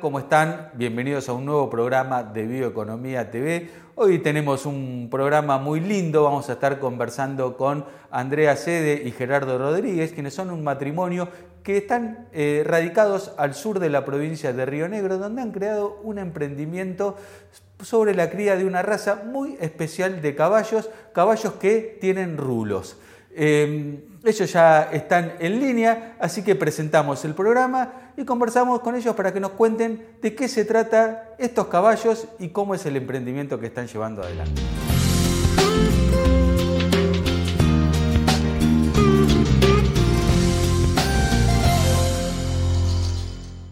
¿Cómo están? Bienvenidos a un nuevo programa de Bioeconomía TV. Hoy tenemos un programa muy lindo. Vamos a estar conversando con Andrea Sede y Gerardo Rodríguez, quienes son un matrimonio que están eh, radicados al sur de la provincia de Río Negro, donde han creado un emprendimiento sobre la cría de una raza muy especial de caballos, caballos que tienen rulos. Em, ellos ya están en línea, así que presentamos el programa y conversamos con ellos para que nos cuenten de qué se trata estos caballos y cómo es el emprendimiento que están llevando adelante.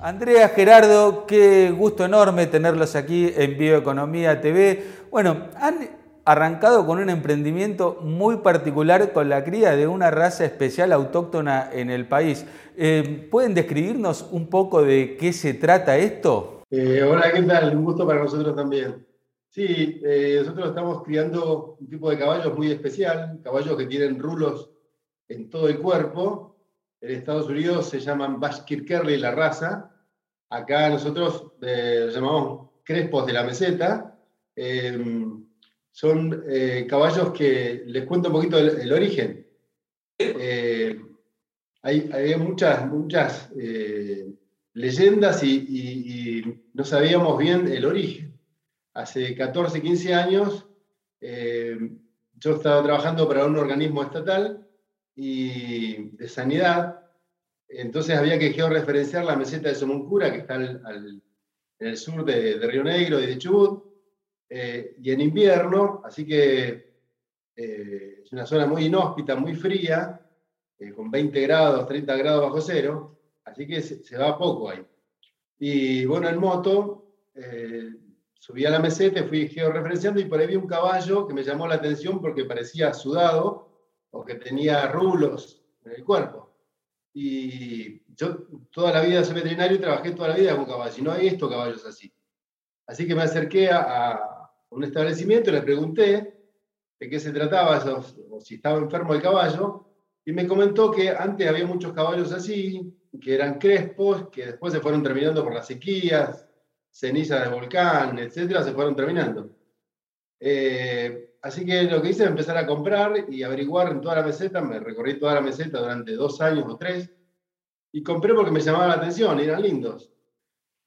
Andrea, Gerardo, qué gusto enorme tenerlos aquí en Bioeconomía TV. Bueno, han arrancado con un emprendimiento muy particular con la cría de una raza especial autóctona en el país. Eh, ¿Pueden describirnos un poco de qué se trata esto? Eh, hola, ¿qué tal? Un gusto para nosotros también. Sí, eh, nosotros estamos criando un tipo de caballos muy especial, caballos que tienen rulos en todo el cuerpo. En Estados Unidos se llaman Bashkir la raza. Acá nosotros los llamamos crespos de la meseta son eh, caballos que les cuento un poquito el, origen. Eh, hay, muchas, muchas eh, leyendas y, no sabíamos bien el origen. Hace 14, 15 años yo estaba trabajando para un organismo estatal y de sanidad, entonces había que georreferenciar la meseta de Somoncura, que está en el sur de, de Río Negro y de Chubut, eh, y en invierno, así que eh, es una zona muy inhóspita, muy fría, eh, con 20 grados, 30 grados bajo cero, así que se, va poco ahí. Y bueno, en moto, subí a la meseta, fui georreferenciando y por ahí vi un caballo que me llamó la atención porque parecía sudado o que tenía rulos en el cuerpo. Y yo toda la vida soy veterinario y trabajé toda la vida con caballos, y no hay estos caballos así. Así que me acerqué a un establecimiento le pregunté de qué se trataba, o, si estaba enfermo el caballo, y me comentó que antes había muchos caballos así, que eran crespos, que después se fueron terminando por las sequías, cenizas de volcán, etcétera, se fueron terminando. Eh, así que lo que hice es empezar a comprar y averiguar en toda la meseta, me recorrí toda la meseta durante dos años o tres, y compré porque me llamaba la atención, eran lindos.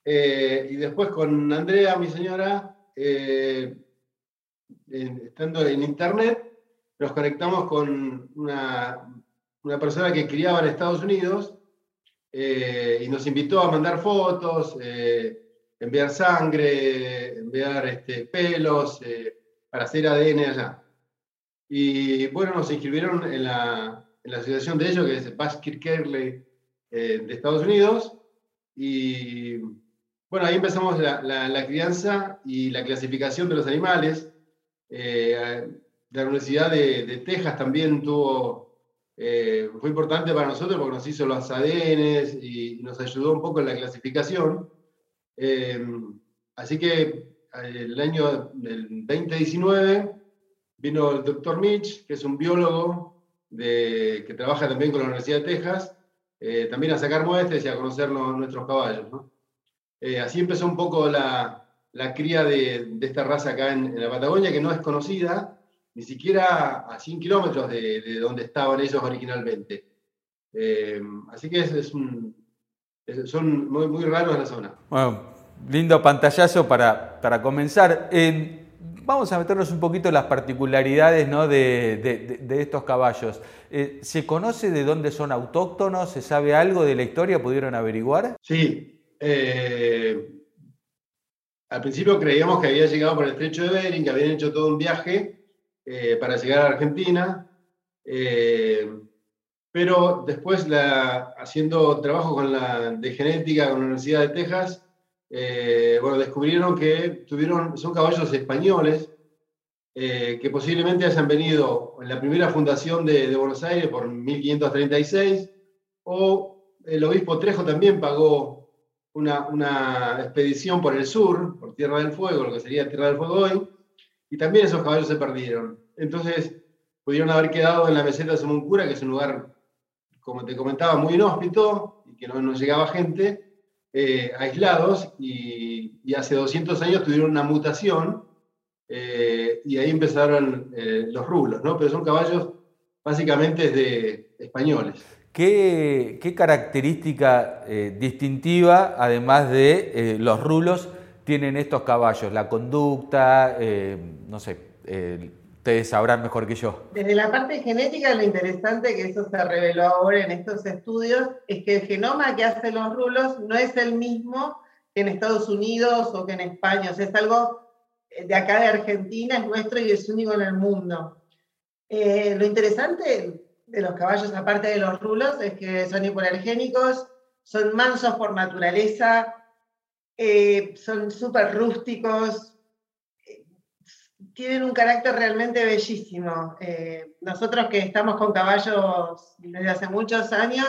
Eh, y después con Andrea, mi señora, eh, estando en internet, nos conectamos con una, una, persona que criaba en Estados Unidos eh, y nos invitó a mandar fotos, eh, enviar sangre, enviar este, pelos para hacer ADN allá. Y bueno, nos inscribieron en la, en la asociación de ellos, que es Baskir Kerley de Estados Unidos, y bueno, ahí empezamos la, crianza y la clasificación de los animales. Eh, la Universidad de, Texas también tuvo, eh, fue importante para nosotros porque nos hizo los ADN y nos ayudó un poco en la clasificación. Eh, así que el año del 2019 vino el doctor Mitch, que es un biólogo que trabaja también con la Universidad de Texas, también a sacar muestras y a conocer nuestros caballos. ¿no? Eh, así empezó un poco la, cría de, esta raza acá en, la Patagonia, que no es conocida, ni siquiera a 100 kilómetros de, donde estaban ellos originalmente. Eh, así que es, son muy, muy raros en la zona. Bueno, lindo pantallazo para, para comenzar. vamos a meternos un poquito en las particularidades ¿no? de, estos caballos. Eh, ¿Se conoce de dónde son autóctonos? ¿Se sabe algo de la historia? ¿Pudieron averiguar? Sí, eh, al principio creíamos que había llegado por el estrecho de Bering, que habían hecho todo un viaje eh, para llegar a Argentina, eh, pero después haciendo trabajo con la, de genética con la Universidad de Texas, bueno, descubrieron que tuvieron, son caballos españoles que posiblemente hayan venido en la primera fundación de, de Buenos Aires por 1536, o el obispo Trejo también pagó una, expedición por el sur, por Tierra del Fuego, lo que sería Tierra del Fuego hoy, y también esos caballos se perdieron. Entonces, pudieron haber quedado en la meseta de Somoncura, que es un lugar, como te comentaba, muy inhóspito y que no, no llegaba gente. eh, aislados y, hace 200 años tuvieron una mutación eh, y ahí empezaron eh, los rulos, ¿no? Pero son caballos básicamente de españoles. ¿Qué, característica distintiva, además de los rulos, tienen estos caballos? La conducta, no sé, ustedes sabrán mejor que yo. Desde la parte genética, lo interesante que eso se reveló ahora en estos estudios es que el genoma que hace los rulos no es el mismo que en Estados Unidos o que en España. O sea, es algo de acá de Argentina, es nuestro y es único en el mundo. Eh, lo interesante de los caballos, aparte de los rulos, es que son hipoalergénicos, son mansos por naturaleza, eh, son súper rústicos, tienen un carácter realmente bellísimo. Eh, nosotros que estamos con caballos desde hace muchos años,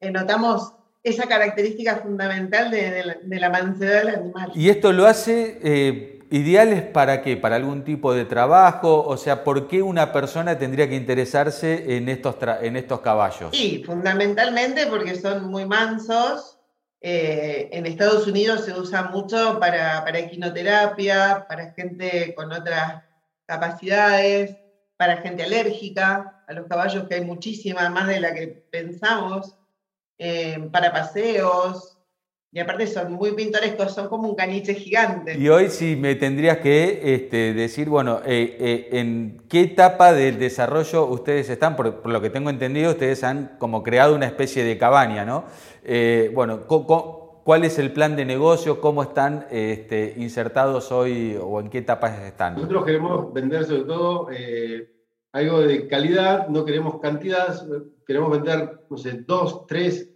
eh, notamos esa característica fundamental de, la mansedad del animal. ¿Y esto lo hace eh, ideales para qué? ¿Para algún tipo de trabajo? O sea, ¿por qué una persona tendría que interesarse en estos, en estos caballos? Sí, fundamentalmente porque son muy mansos, eh, en Estados Unidos se usa mucho para, para, equinoterapia, para gente con otras capacidades, para gente alérgica, a los caballos que hay muchísima, más de la que pensamos, eh, para paseos, y aparte son muy pintorescos, son como un caniche gigante. Y hoy si me tendrías que este, decir, bueno, eh, ¿en qué etapa del desarrollo ustedes están? Por, por, lo que tengo entendido, ustedes han como creado una especie de cabaña, ¿no? Eh, bueno, ¿cuál es el plan de negocio? ¿Cómo están este, insertados hoy o en qué etapas están? Nosotros queremos vender sobre todo eh, algo de calidad, no queremos cantidad, queremos vender, no sé, dos, tres,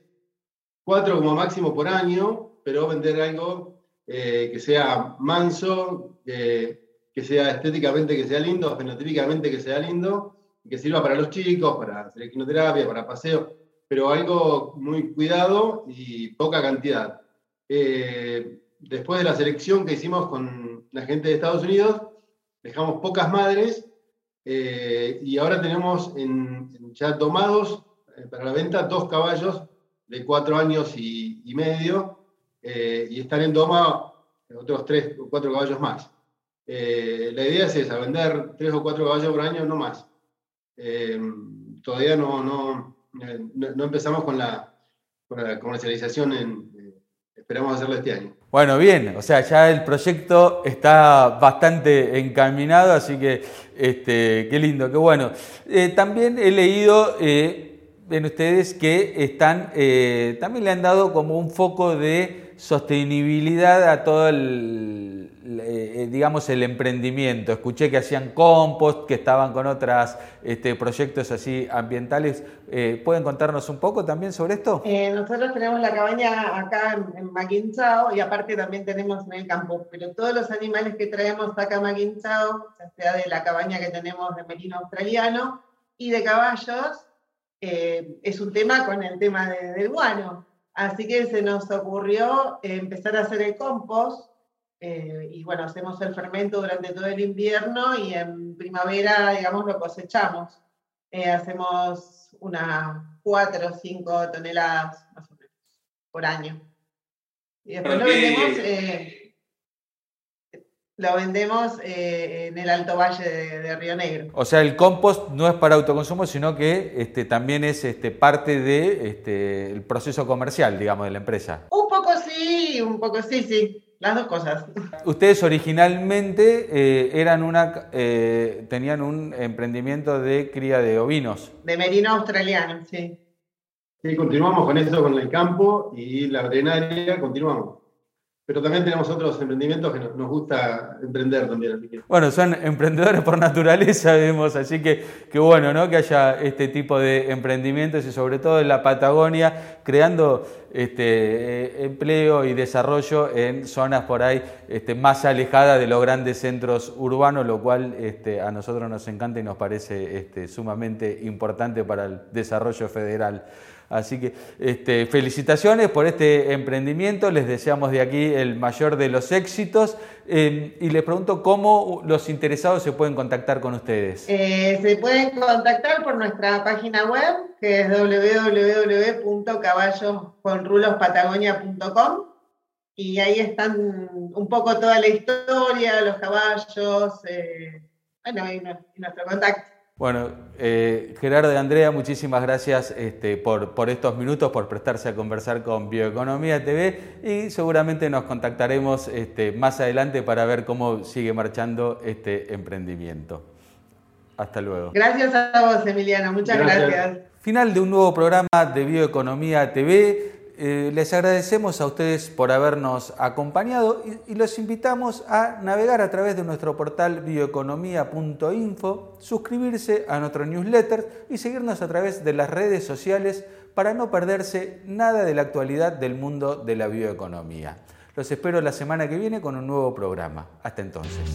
cuatro como máximo por año, pero vender algo eh, que sea manso, que sea estéticamente que sea lindo, fenotípicamente que sea lindo, que sirva para los chicos, para hacer equinoterapia, para paseo pero algo muy cuidado y poca cantidad. Eh, después de la selección que hicimos con la gente de Estados Unidos, dejamos pocas madres eh, y ahora tenemos ya tomados para la venta dos caballos de cuatro años y, medio y están en doma otros tres o cuatro caballos más. la idea es esa, vender tres o cuatro caballos por año, no más. todavía no, no, no, empezamos con la, comercialización, esperamos hacerlo este año. Bueno, bien, o sea, ya el proyecto está bastante encaminado, así que este, qué lindo, qué bueno. Eh, también he leído eh, en ustedes que están, eh, también le han dado como un foco de sostenibilidad a todo el eh, digamos, el emprendimiento. Escuché que hacían compost, que estaban con otros este, proyectos así ambientales. Eh, ¿Pueden contarnos un poco también sobre esto? Nosotros tenemos la cabaña acá en, en y aparte también tenemos en el campo, pero todos los animales que traemos acá a Maquinchao, sea de la cabaña que tenemos de merino australiano y de caballos, es un tema con el tema del guano. Así que se nos ocurrió empezar a hacer el compost eh, y bueno, hacemos el fermento durante todo el invierno y en primavera, digamos, lo cosechamos. Eh, hacemos unas 4 o 5 toneladas más o menos por año. Y después lo vendemos, eh, lo vendemos en el Alto Valle de, Río Negro. O sea, el compost no es para autoconsumo, sino que este, también es este, parte del de, este, proceso comercial, digamos, de la empresa. Un poco sí, un poco sí, sí. Las dos cosas. Ustedes originalmente eh, eran una, eh, tenían un emprendimiento de cría de ovinos. De merino australiano, sí. Sí, continuamos con eso, con el campo y la veterinaria, continuamos pero también tenemos otros emprendimientos que nos, gusta emprender también. Bueno, son emprendedores por naturaleza, vemos, así que, que bueno, ¿no? Que haya este tipo de emprendimientos y sobre todo en la Patagonia, creando este, eh, empleo y desarrollo en zonas por ahí este, más alejadas de los grandes centros urbanos, lo cual este, a nosotros nos encanta y nos parece este, sumamente importante para el desarrollo federal. Así que felicitaciones por este emprendimiento, les deseamos de aquí el mayor de los éxitos em, y les pregunto cómo los interesados se pueden contactar con ustedes. Eh, se pueden contactar por nuestra página web que es www.caballosconrulospatagonia.com y ahí están un poco toda la historia, los caballos, eh, bueno, y, nuestro contacto. Bueno, eh, Gerardo y Andrea, muchísimas gracias este, por, por, estos minutos, por prestarse a conversar con Bioeconomía TV y seguramente nos contactaremos este, más adelante para ver cómo sigue marchando este emprendimiento. Hasta luego. Gracias a vos, Emiliano. Muchas gracias. Final de un nuevo programa de Bioeconomía TV. Eh, les agradecemos a ustedes por habernos acompañado y, los invitamos a navegar a través de nuestro portal bioeconomía.info, suscribirse a nuestro newsletter y seguirnos a través de las redes sociales para no perderse nada de la actualidad del mundo de la bioeconomía. Los espero la semana que viene con un nuevo programa. Hasta entonces.